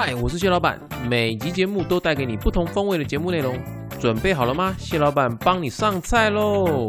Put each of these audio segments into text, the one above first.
嗨，我是谢老板，每集节目都带给你不同风味的节目内容，准备好了吗？谢老板帮你上菜喽！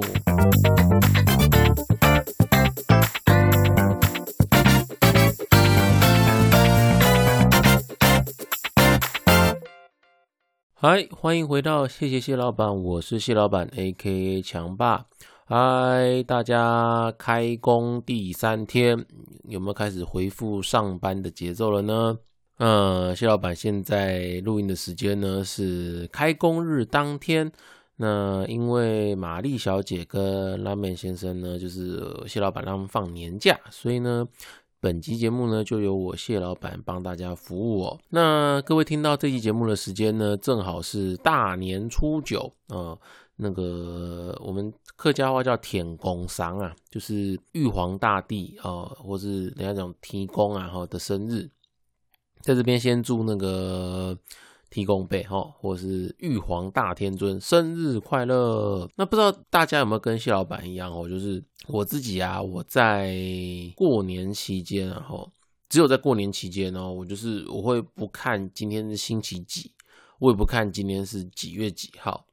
嗨，欢迎回到谢谢谢老板，我是谢老板 A.K.A 强爸。嗨，大家开工第三天，有没有开始回复上班的节奏了呢？呃，谢老板现在录音的时间呢是开工日当天。那因为玛丽小姐跟拉面先生呢，就是谢老板让他们放年假，所以呢。本集节目呢，就由我谢老板帮大家服务哦。那各位听到这期节目的时间呢，正好是大年初九啊。那个我们客家话叫“天公丧”啊，就是玉皇大帝啊，或是人家讲天公啊哈的生日，在这边先祝那个。提供备哈，或是玉皇大天尊生日快乐。那不知道大家有没有跟谢老板一样哦？就是我自己啊，我在过年期间，然后只有在过年期间哦，我就是我会不看今天是星期几，我也不看今天是几月几号，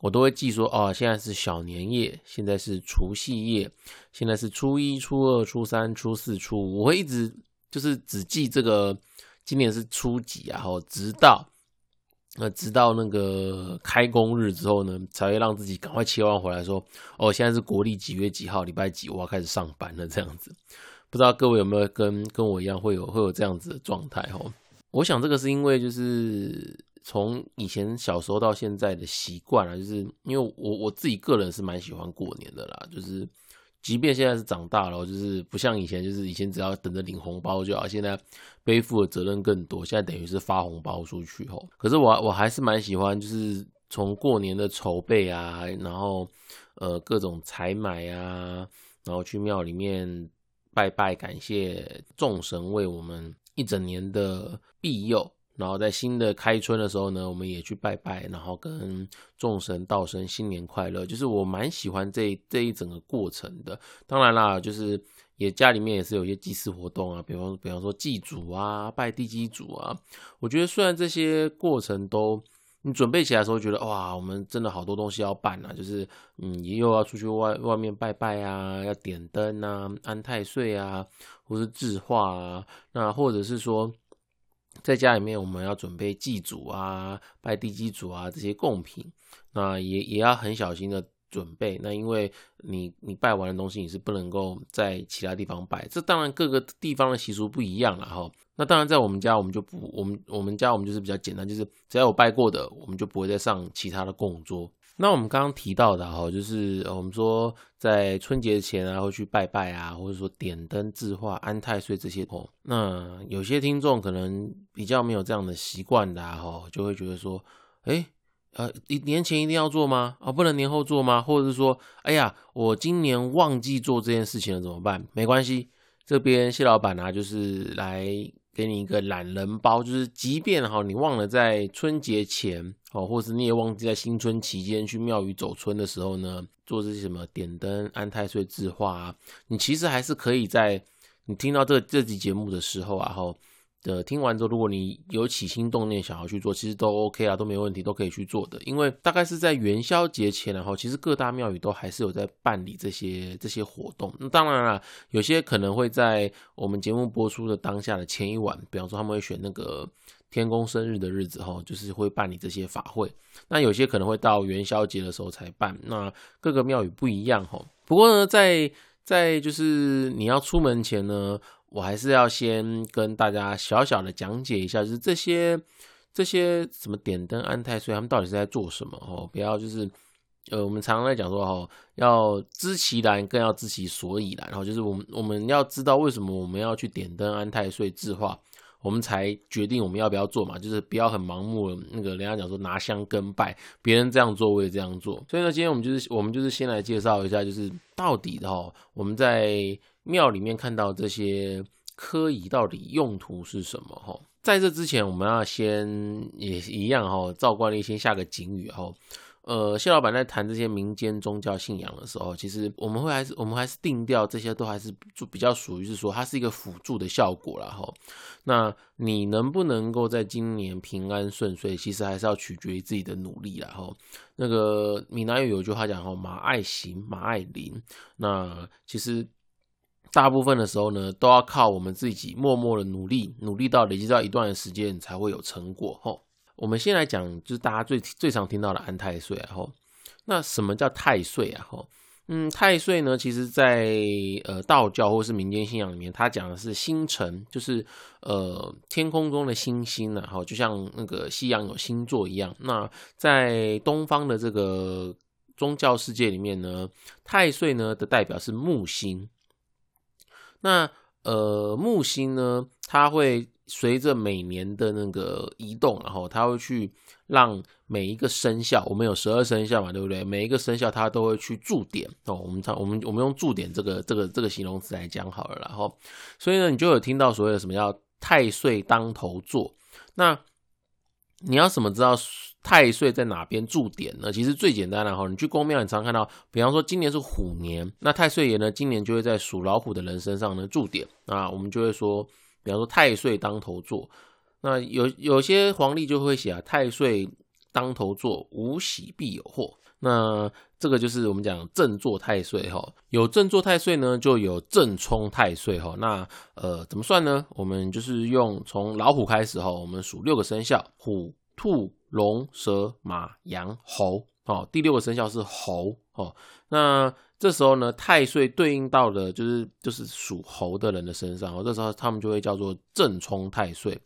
我都会记说哦，现在是小年夜，现在是除夕夜，现在是初一、初二、初三、初四、初五，我会一直就是只记这个今年是初几啊，然后直到。那直到那个开工日之后呢，才会让自己赶快切换回来，说哦，现在是国历几月几号，礼拜几，我要开始上班了。这样子，不知道各位有没有跟跟我一样会有会有这样子的状态哦？我想这个是因为就是从以前小时候到现在的习惯了，就是因为我我自己个人是蛮喜欢过年的啦，就是。即便现在是长大了，就是不像以前，就是以前只要等着领红包就好。现在背负的责任更多，现在等于是发红包出去吼。可是我我还是蛮喜欢，就是从过年的筹备啊，然后呃各种采买啊，然后去庙里面拜拜，感谢众神为我们一整年的庇佑。然后在新的开春的时候呢，我们也去拜拜，然后跟众神道神新年快乐。就是我蛮喜欢这这一整个过程的。当然啦，就是也家里面也是有一些祭祀活动啊，比方比方说祭祖啊、拜地基祖啊。我觉得虽然这些过程都你准备起来的时候觉得哇，我们真的好多东西要办啊，就是嗯，又要出去外外面拜拜啊，要点灯啊、安太岁啊，或是制画啊，那或者是说。在家里面，我们要准备祭祖啊、拜地基祖啊这些贡品，那也也要很小心的准备。那因为你你拜完的东西，你是不能够在其他地方拜。这当然各个地方的习俗不一样了哈。那当然在我们家，我们就不我们我们家我们就是比较简单，就是只要有拜过的，我们就不会再上其他的供桌。那我们刚刚提到的哈，就是我们说在春节前啊，会去拜拜啊，或者说点灯、字画、安太岁这些哦。那有些听众可能比较没有这样的习惯的哈，就会觉得说，哎，呃，一年前一定要做吗？啊，不能年后做吗？或者是说，哎呀，我今年忘记做这件事情了，怎么办？没关系，这边谢老板呢，就是来。给你一个懒人包，就是即便哈你忘了在春节前哦，或是你也忘记在新春期间去庙宇走春的时候呢，做这些什么点灯、安太岁、字画啊，你其实还是可以在你听到这这集节目的时候啊，哈。的听完之后，如果你有起心动念想要去做，其实都 OK 啊，都没问题，都可以去做的。因为大概是在元宵节前，然后其实各大庙宇都还是有在办理这些这些活动。那当然了，有些可能会在我们节目播出的当下的前一晚，比方说他们会选那个天公生日的日子，哈，就是会办理这些法会。那有些可能会到元宵节的时候才办。那各个庙宇不一样，哈。不过呢，在在就是你要出门前呢。我还是要先跟大家小小的讲解一下，就是这些这些什么点灯安太岁，他们到底是在做什么哦？不要就是，呃，我们常常在讲说哦，要知其然，更要知其所以然。然后就是我们我们要知道为什么我们要去点灯安太岁字化，我们才决定我们要不要做嘛。就是不要很盲目的，那个人家讲说拿香跟拜，别人这样做我也这样做。所以呢，今天我们就是我们就是先来介绍一下，就是到底的哈，我们在。庙里面看到这些科仪到底用途是什么？哈，在这之前，我们要先也一样哈，照惯例先下个警语哈。呃，谢老板在谈这些民间宗教信仰的时候，其实我们会还是我们还是定调这些都还是就比较属于是说它是一个辅助的效果了哈。那你能不能够在今年平安顺遂，其实还是要取决于自己的努力了哈。那个闽南语有句话讲哈，马爱行，马爱灵。那其实大部分的时候呢，都要靠我们自己默默的努力，努力到累积到一段的时间才会有成果哈。我们先来讲，就是大家最最常听到的安太岁啊，吼，那什么叫太岁啊，吼，嗯，太岁呢，其实在呃道教或是民间信仰里面，它讲的是星辰，就是呃天空中的星星呢，哈，就像那个西洋有星座一样。那在东方的这个宗教世界里面呢，太岁呢的代表是木星。那呃木星呢，它会。随着每年的那个移动，然后它会去让每一个生肖，我们有十二生肖嘛，对不对？每一个生肖它都会去驻点哦。我们常我们我们用驻点这个这个这个形容词来讲好了，然后所以呢，你就有听到所谓的什么叫太岁当头坐。那你要怎么知道太岁在哪边驻点呢？其实最简单的哈，你去公庙，你常看到，比方说今年是虎年，那太岁爷呢，今年就会在属老虎的人身上呢驻点啊，我们就会说。比方说太岁当头坐，那有有些皇帝就会写啊，太岁当头坐，无喜必有祸。那这个就是我们讲正坐太岁哈，有正坐太岁呢，就有正冲太岁哈。那呃怎么算呢？我们就是用从老虎开始哈，我们数六个生肖：虎、兔、龙、蛇、马、羊、猴。哦，第六个生肖是猴哦。那这时候呢，太岁对应到的就是就是属猴的人的身上哦。这时候他们就会叫做正冲太岁。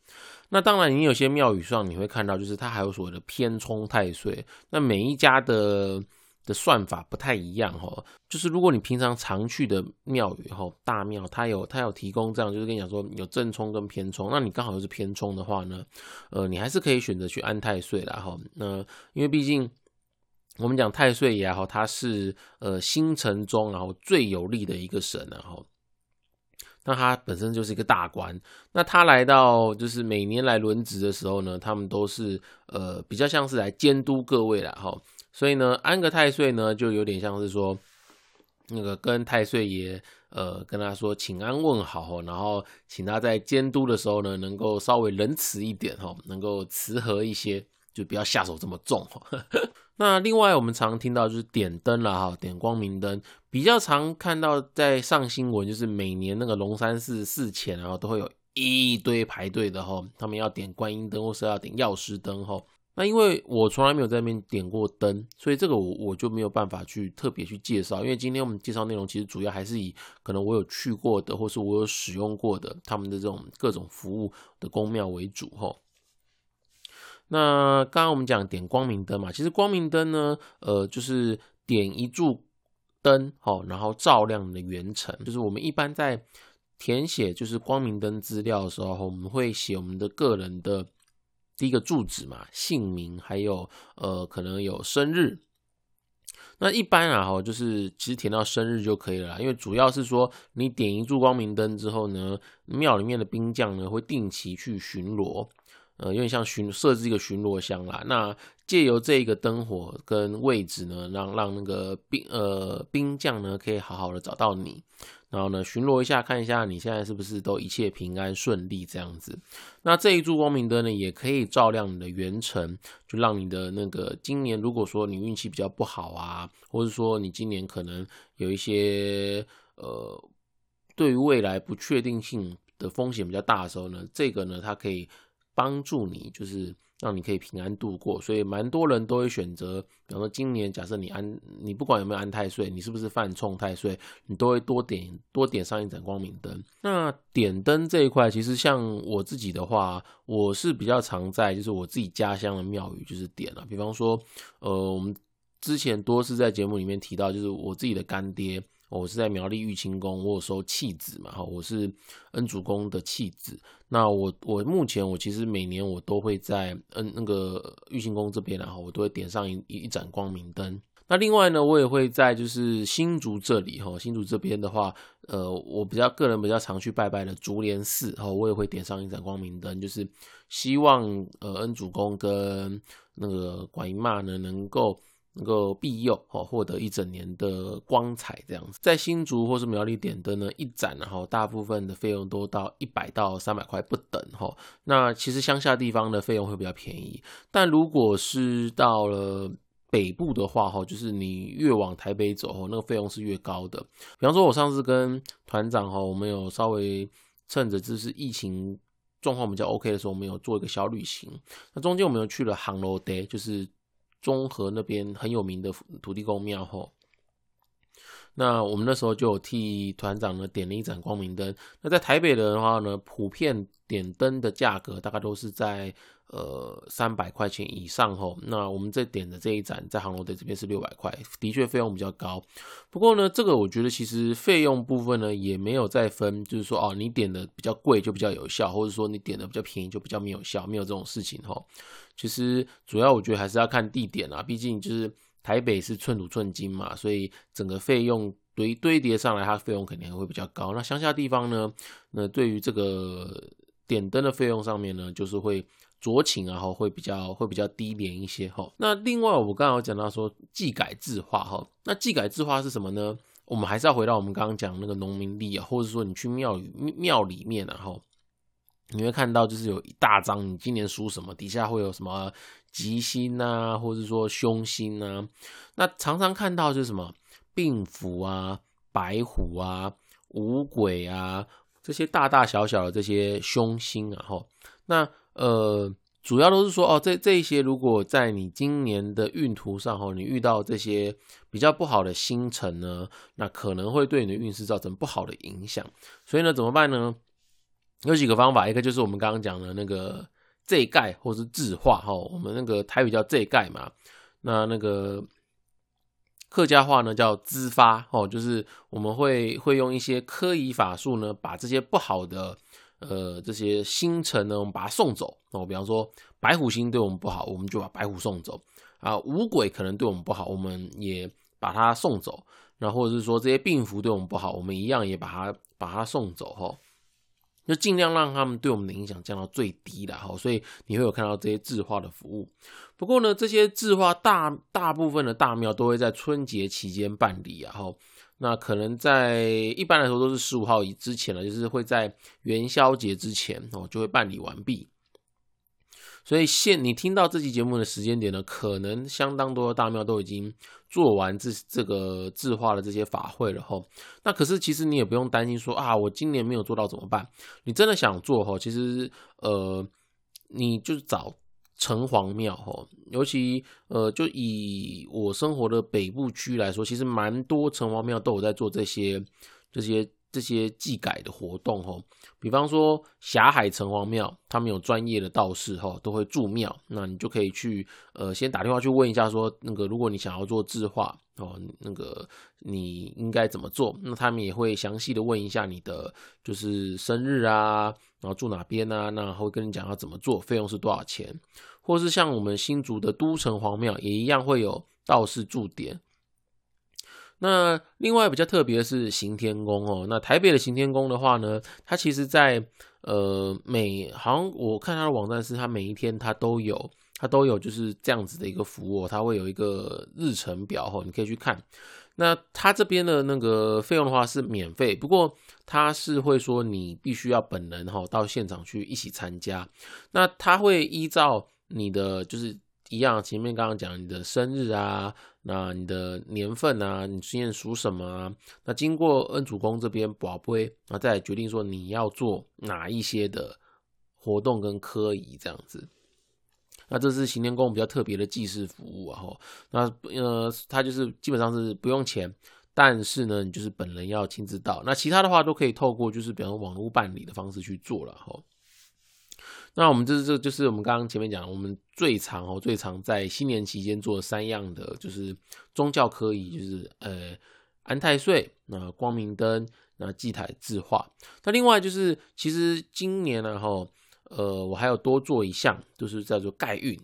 那当然，你有些庙宇上你会看到，就是它还有所谓的偏冲太岁。那每一家的的算法不太一样哈。就是如果你平常常去的庙宇哈，大庙它有它有提供这样，就是跟你讲说有正冲跟偏冲。那你刚好又是偏冲的话呢，呃，你还是可以选择去安太岁啦哈。那因为毕竟。我们讲太岁爷哈，他是呃星辰中然后最有力的一个神然后，那他本身就是一个大官，那他来到就是每年来轮值的时候呢，他们都是呃比较像是来监督各位了哈，所以呢安个太岁呢就有点像是说那个跟太岁爷呃跟他说请安问好然后请他在监督的时候呢能够稍微仁慈一点哈，能够慈和一些，就不要下手这么重哈。那另外我们常听到就是点灯了哈，点光明灯比较常看到在上新闻，就是每年那个龙山寺寺前然后都会有一堆排队的哈，他们要点观音灯或是要点药师灯哈。那因为我从来没有在那边点过灯，所以这个我我就没有办法去特别去介绍。因为今天我们介绍内容其实主要还是以可能我有去过的或是我有使用过的他们的这种各种服务的宫庙为主哈。那刚刚我们讲点光明灯嘛，其实光明灯呢，呃，就是点一柱灯，好，然后照亮你的圆城。就是我们一般在填写就是光明灯资料的时候，我们会写我们的个人的第一个住址嘛，姓名，还有呃，可能有生日。那一般啊，哈，就是其实填到生日就可以了，因为主要是说你点一柱光明灯之后呢，庙里面的兵将呢会定期去巡逻。呃，有点像巡设置一个巡逻箱啦。那借由这一个灯火跟位置呢，让让那个兵呃兵将呢可以好好的找到你，然后呢巡逻一下，看一下你现在是不是都一切平安顺利这样子。那这一柱光明灯呢，也可以照亮你的元辰，就让你的那个今年如果说你运气比较不好啊，或者说你今年可能有一些呃对于未来不确定性的风险比较大的时候呢，这个呢它可以。帮助你就是让你可以平安度过，所以蛮多人都会选择，比方说今年假设你安，你不管有没有安太岁，你是不是犯冲太岁，你都会多点多点上一盏光明灯。那点灯这一块，其实像我自己的话，我是比较常在就是我自己家乡的庙宇就是点了，比方说，呃，我们之前多次在节目里面提到，就是我自己的干爹。我是在苗栗玉清宫，我有收弃子嘛，哈，我是恩主公的弃子。那我我目前我其实每年我都会在恩那个玉清宫这边，然后我都会点上一一盏光明灯。那另外呢，我也会在就是新竹这里，哈，新竹这边的话，呃，我比较个人比较常去拜拜的竹莲寺，哈，我也会点上一盏光明灯，就是希望呃恩主公跟那个管姨妈呢能够。能够庇佑哦，获得一整年的光彩这样子。在新竹或是苗栗点灯呢，一盏然后大部分的费用都到一百到三百块不等哈。那其实乡下地方的费用会比较便宜，但如果是到了北部的话哈，就是你越往台北走哦，那个费用是越高的。比方说，我上次跟团长哈，我们有稍微趁着就是疫情。状况比较 OK 的时候，我们有做一个小旅行。那中间我们又去了杭楼 Day，，就是中和那边很有名的土地公庙吼。那我们那时候就有替团长呢点了一盏光明灯。那在台北的话呢，普遍点灯的价格大概都是在。呃，三百块钱以上吼，那我们这点的这一盏在杭州的这边是六百块，的确费用比较高。不过呢，这个我觉得其实费用部分呢也没有再分，就是说哦，你点的比较贵就比较有效，或者说你点的比较便宜就比较没有效，没有这种事情吼。其实主要我觉得还是要看地点啊，毕竟就是台北是寸土寸金嘛，所以整个费用堆堆叠上来，它费用肯定会比较高。那乡下地方呢，那对于这个点灯的费用上面呢，就是会。酌情然后会比较会比较低廉一些哈。那另外我刚好讲到说技改字画哈，那技改字画是什么呢？我们还是要回到我们刚刚讲那个农民历啊，或者说你去庙宇庙里面然后你会看到就是有一大张你今年属什么，底下会有什么吉星啊，或者说凶星啊。那常常看到就是什么病符啊、白虎啊、五鬼啊这些大大小小的这些凶星啊哈。那呃，主要都是说哦，这这一些如果在你今年的运途上哈，你遇到这些比较不好的星辰呢，那可能会对你的运势造成不好的影响。所以呢，怎么办呢？有几个方法，一个就是我们刚刚讲的那个这盖或是字画哈，我们那个台语叫这盖嘛，那那个客家话呢叫滋发哦，就是我们会会用一些科仪法术呢，把这些不好的。呃，这些星辰呢，我们把它送走哦。比方说，白虎星对我们不好，我们就把白虎送走啊。五鬼可能对我们不好，我们也把它送走。那或者是说，这些病符对我们不好，我们一样也把它把它送走哈。就尽量让他们对我们的影响降到最低了哈。所以你会有看到这些字画的服务。不过呢，这些字画大大部分的大庙都会在春节期间办理啊哈。那可能在一般来说都是十五号以之前了，就是会在元宵节之前哦就会办理完毕。所以现你听到这期节目的时间点呢，可能相当多的大庙都已经做完这这个字画的这些法会了吼。那可是其实你也不用担心说啊，我今年没有做到怎么办？你真的想做吼，其实呃，你就找。城隍庙吼，尤其呃，就以我生活的北部区来说，其实蛮多城隍庙都有在做这些、这些、这些祭改的活动哦。比方说霞海城隍庙，他们有专业的道士哈，都会住庙，那你就可以去呃，先打电话去问一下，说那个如果你想要做字画哦，那个你应该怎么做？那他们也会详细的问一下你的就是生日啊。然后住哪边啊？那会跟你讲要怎么做，费用是多少钱，或是像我们新竹的都城隍庙也一样会有道士驻点。那另外比较特别的是行天宫哦。那台北的行天宫的话呢，它其实在呃每好像我看它的网站是它每一天它都有它都有就是这样子的一个服务，它会有一个日程表哦，你可以去看。那它这边的那个费用的话是免费，不过它是会说你必须要本人哈到现场去一起参加。那他会依照你的就是一样，前面刚刚讲你的生日啊，那你的年份啊，你今年属什么啊？那经过恩主公这边保会，那再决定说你要做哪一些的活动跟科仪这样子。那这是行天宫比较特别的祭祀服务啊，吼，那呃，它就是基本上是不用钱，但是呢，你就是本人要亲自到，那其他的话都可以透过就是比方网络办理的方式去做了，吼。那我们这这就是我们刚刚前面讲，我们最常哦最常在新年期间做三样的就是宗教科仪，就是呃安太岁、那光明灯、那祭台字画。那另外就是其实今年呢，哈。呃，我还有多做一项，就是叫做盖运。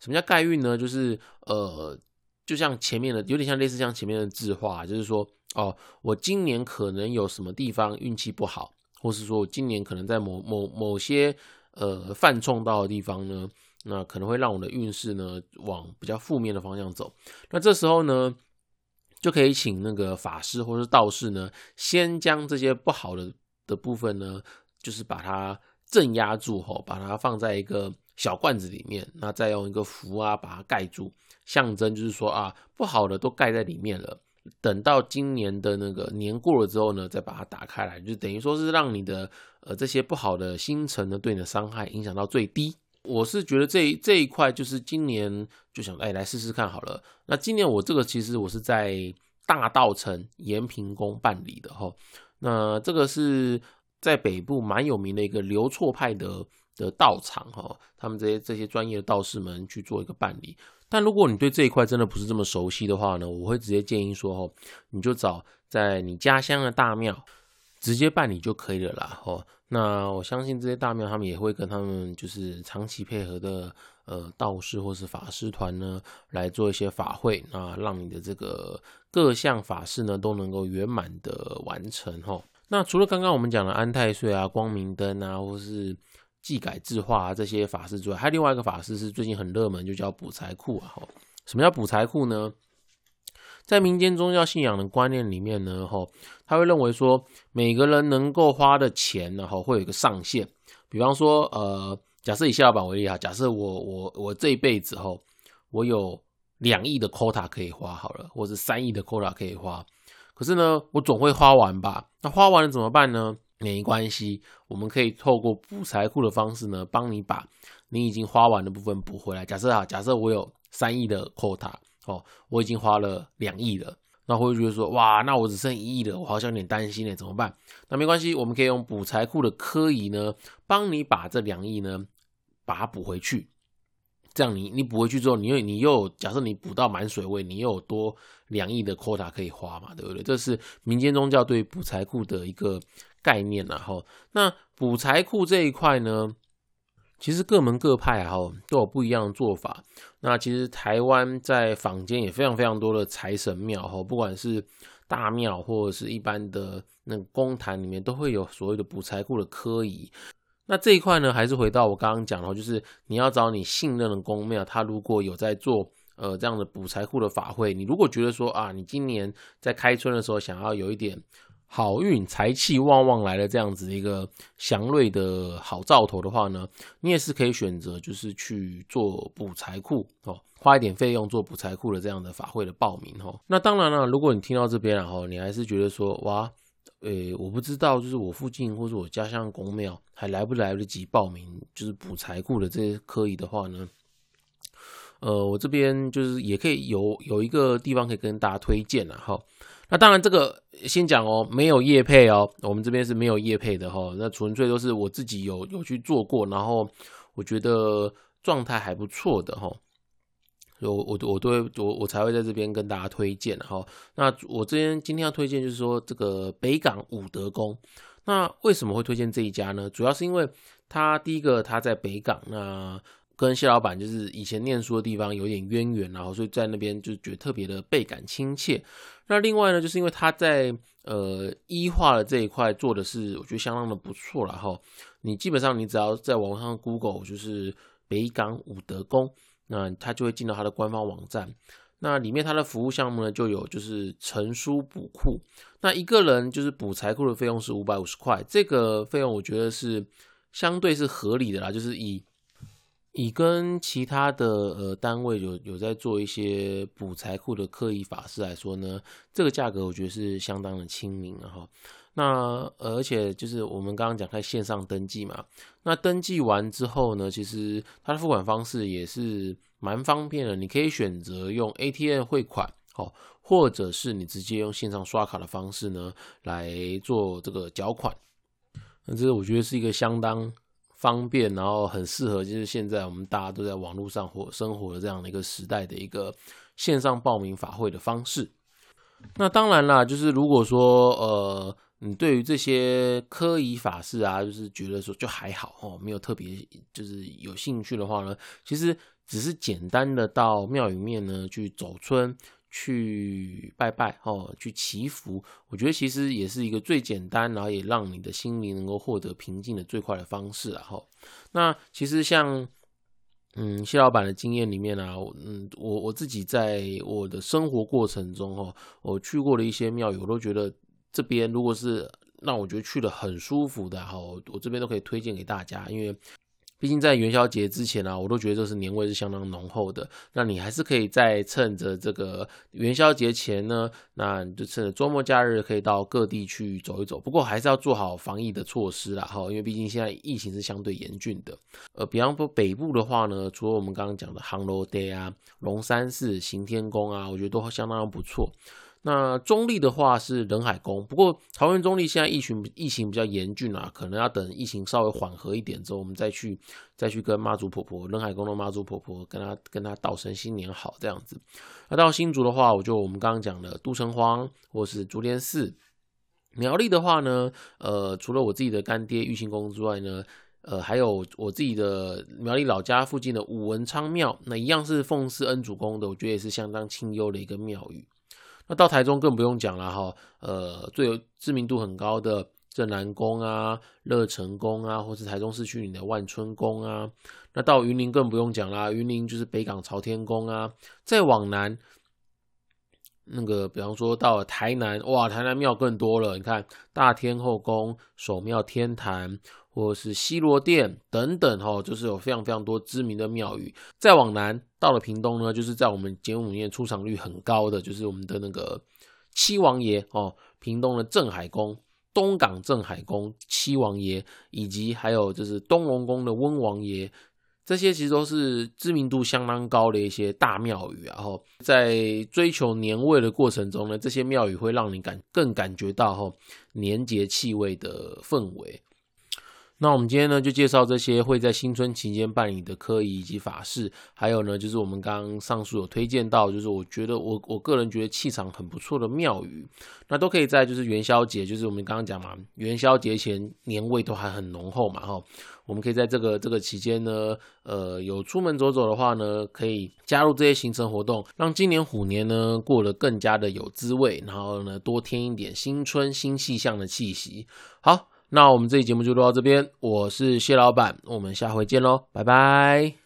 什么叫盖运呢？就是呃，就像前面的，有点像类似像前面的字画，就是说，哦，我今年可能有什么地方运气不好，或是说我今年可能在某某某些呃犯冲到的地方呢，那可能会让我的运势呢往比较负面的方向走。那这时候呢，就可以请那个法师或者道士呢，先将这些不好的的部分呢，就是把它镇压住吼，把它放在一个小罐子里面，那再用一个符啊把它盖住，象征就是说啊，不好的都盖在里面了。等到今年的那个年过了之后呢，再把它打开来，就等于说是让你的呃这些不好的星辰呢对你的伤害影响到最低。我是觉得这这一块就是今年就想哎来试试看好了。那今年我这个其实我是在大道城延平宫办理的哈。那这个是在北部蛮有名的一个流错派的的道场哈，他们这些这些专业的道士们去做一个办理。但如果你对这一块真的不是这么熟悉的话呢，我会直接建议说，哦，你就找在你家乡的大庙直接办理就可以了啦，哦，那我相信这些大庙他们也会跟他们就是长期配合的呃道士或是法师团呢来做一些法会，那让你的这个各项法事呢都能够圆满的完成，哈。那除了刚刚我们讲的安太岁啊、光明灯啊，或是技改制化这些法师之外，还有另外一个法师是最近很热门，就叫补财库啊。哈，什么叫补财库呢？在民间宗教信仰的观念里面呢，哈，他会认为说，每个人能够花的钱呢，哈，会有一个上限。比方说，呃，假设以谢老板为例啊，假设我我我这一辈子哈，我有两亿的 quota 可以花好了，或者三亿的 quota 可以花，可是呢，我总会花完吧？那花完了怎么办呢？没关系，我们可以透过补财库的方式呢，帮你把你已经花完的部分补回来。假设啊，假设我有三亿的 quota 哦，我已经花了两亿了，那会觉得说，哇，那我只剩一亿了，我好像有点担心呢，怎么办？那没关系，我们可以用补财库的科仪呢，帮你把这两亿呢，把它补回去。这样你你补回去之后，你又你又假设你补到满水位，你又有多两亿的 quota 可以花嘛，对不对？这是民间宗教对补财库的一个。概念然后那补财库这一块呢，其实各门各派哈都有不一样的做法。那其实台湾在坊间也非常非常多的财神庙哈，不管是大庙或者是一般的那个公坛里面，都会有所谓的补财库的科仪。那这一块呢，还是回到我刚刚讲的，就是你要找你信任的公庙，他如果有在做呃这样的补财库的法会，你如果觉得说啊，你今年在开春的时候想要有一点。好运财气旺旺来了，这样子一个祥瑞的好兆头的话呢，你也是可以选择，就是去做补财库哦，花一点费用做补财库的这样的法会的报名哦。那当然了，如果你听到这边然后你还是觉得说哇，诶，我不知道，就是我附近或者我家乡公庙还来不来得及报名，就是补财库的这些科仪的话呢，呃，我这边就是也可以有有一个地方可以跟大家推荐了哈。那当然，这个先讲哦，没有业配哦，我们这边是没有业配的哈。那纯粹都是我自己有有去做过，然后我觉得状态还不错的哈。我我我都会我我才会在这边跟大家推荐哈。那我这边今天要推荐就是说这个北港武德宫。那为什么会推荐这一家呢？主要是因为他第一个他在北港那。跟谢老板就是以前念书的地方有点渊源，然后所以在那边就觉得特别的倍感亲切。那另外呢，就是因为他在呃医化的这一块做的是我觉得相当的不错了哈。你基本上你只要在网上 Google 就是北港武德宫，那他就会进到他的官方网站。那里面他的服务项目呢就有就是成书补库，那一个人就是补财库的费用是五百五十块，这个费用我觉得是相对是合理的啦，就是以。以跟其他的呃单位有有在做一些补财库的刻意法师来说呢，这个价格我觉得是相当的亲民了哈。那而且就是我们刚刚讲在线上登记嘛，那登记完之后呢，其实它的付款方式也是蛮方便的，你可以选择用 ATM 汇款哦，或者是你直接用线上刷卡的方式呢来做这个缴款。那这个我觉得是一个相当。方便，然后很适合，就是现在我们大家都在网络上活生活的这样的一个时代的一个线上报名法会的方式。那当然啦，就是如果说呃，你对于这些科仪法事啊，就是觉得说就还好哦，没有特别就是有兴趣的话呢，其实只是简单的到庙里面呢去走村。去拜拜哦，去祈福，我觉得其实也是一个最简单，然后也让你的心灵能够获得平静的最快的方式啊！哈，那其实像嗯，谢老板的经验里面啊，嗯，我我自己在我的生活过程中哦，我去过的一些庙宇，我都觉得这边如果是让我觉得去的很舒服的哈，我这边都可以推荐给大家，因为。毕竟在元宵节之前啊，我都觉得这是年味是相当浓厚的。那你还是可以在趁着这个元宵节前呢，那就趁着周末假日可以到各地去走一走。不过还是要做好防疫的措施啦，哈，因为毕竟现在疫情是相对严峻的。呃，比方说北部的话呢，除了我们刚刚讲的杭州 day 啊、龙山寺、行天宫啊，我觉得都相当不错。那中立的话是仁海宫，不过桃园中立现在疫情疫情比较严峻啊，可能要等疫情稍微缓和一点之后，我们再去再去跟妈祖婆婆仁海宫的妈祖婆婆跟她跟她道声新年好这样子。那到新竹的话，我就我们刚刚讲的都城隍或是竹联寺。苗栗的话呢，呃，除了我自己的干爹玉清宫之外呢，呃，还有我自己的苗栗老家附近的武文昌庙，那一样是奉祀恩主公的，我觉得也是相当清幽的一个庙宇。那到台中更不用讲了哈，呃，最有知名度很高的镇南宫啊、乐成宫啊，或是台中市区里的万春宫啊。那到云林更不用讲啦，云林就是北港朝天宫啊。再往南，那个比方说到了台南，哇，台南庙更多了。你看大天后宫、守庙天坛。或者是西罗殿等等哈，就是有非常非常多知名的庙宇。再往南到了屏东呢，就是在我们节目里面出场率很高的，就是我们的那个七王爷哦，屏东的镇海宫、东港镇海宫七王爷，以及还有就是东龙宫的温王爷，这些其实都是知名度相当高的一些大庙宇。然后在追求年味的过程中呢，这些庙宇会让你感更感觉到哈年节气味的氛围。那我们今天呢，就介绍这些会在新春期间办理的科仪以及法事，还有呢，就是我们刚刚上述有推荐到，就是我觉得我我个人觉得气场很不错的庙宇，那都可以在就是元宵节，就是我们刚刚讲嘛，元宵节前年味都还很浓厚嘛，哈，我们可以在这个这个期间呢，呃，有出门走走的话呢，可以加入这些行程活动，让今年虎年呢过得更加的有滋味，然后呢，多添一点新春新气象的气息，好。那我们这期节目就录到这边，我是谢老板，我们下回见喽，拜拜。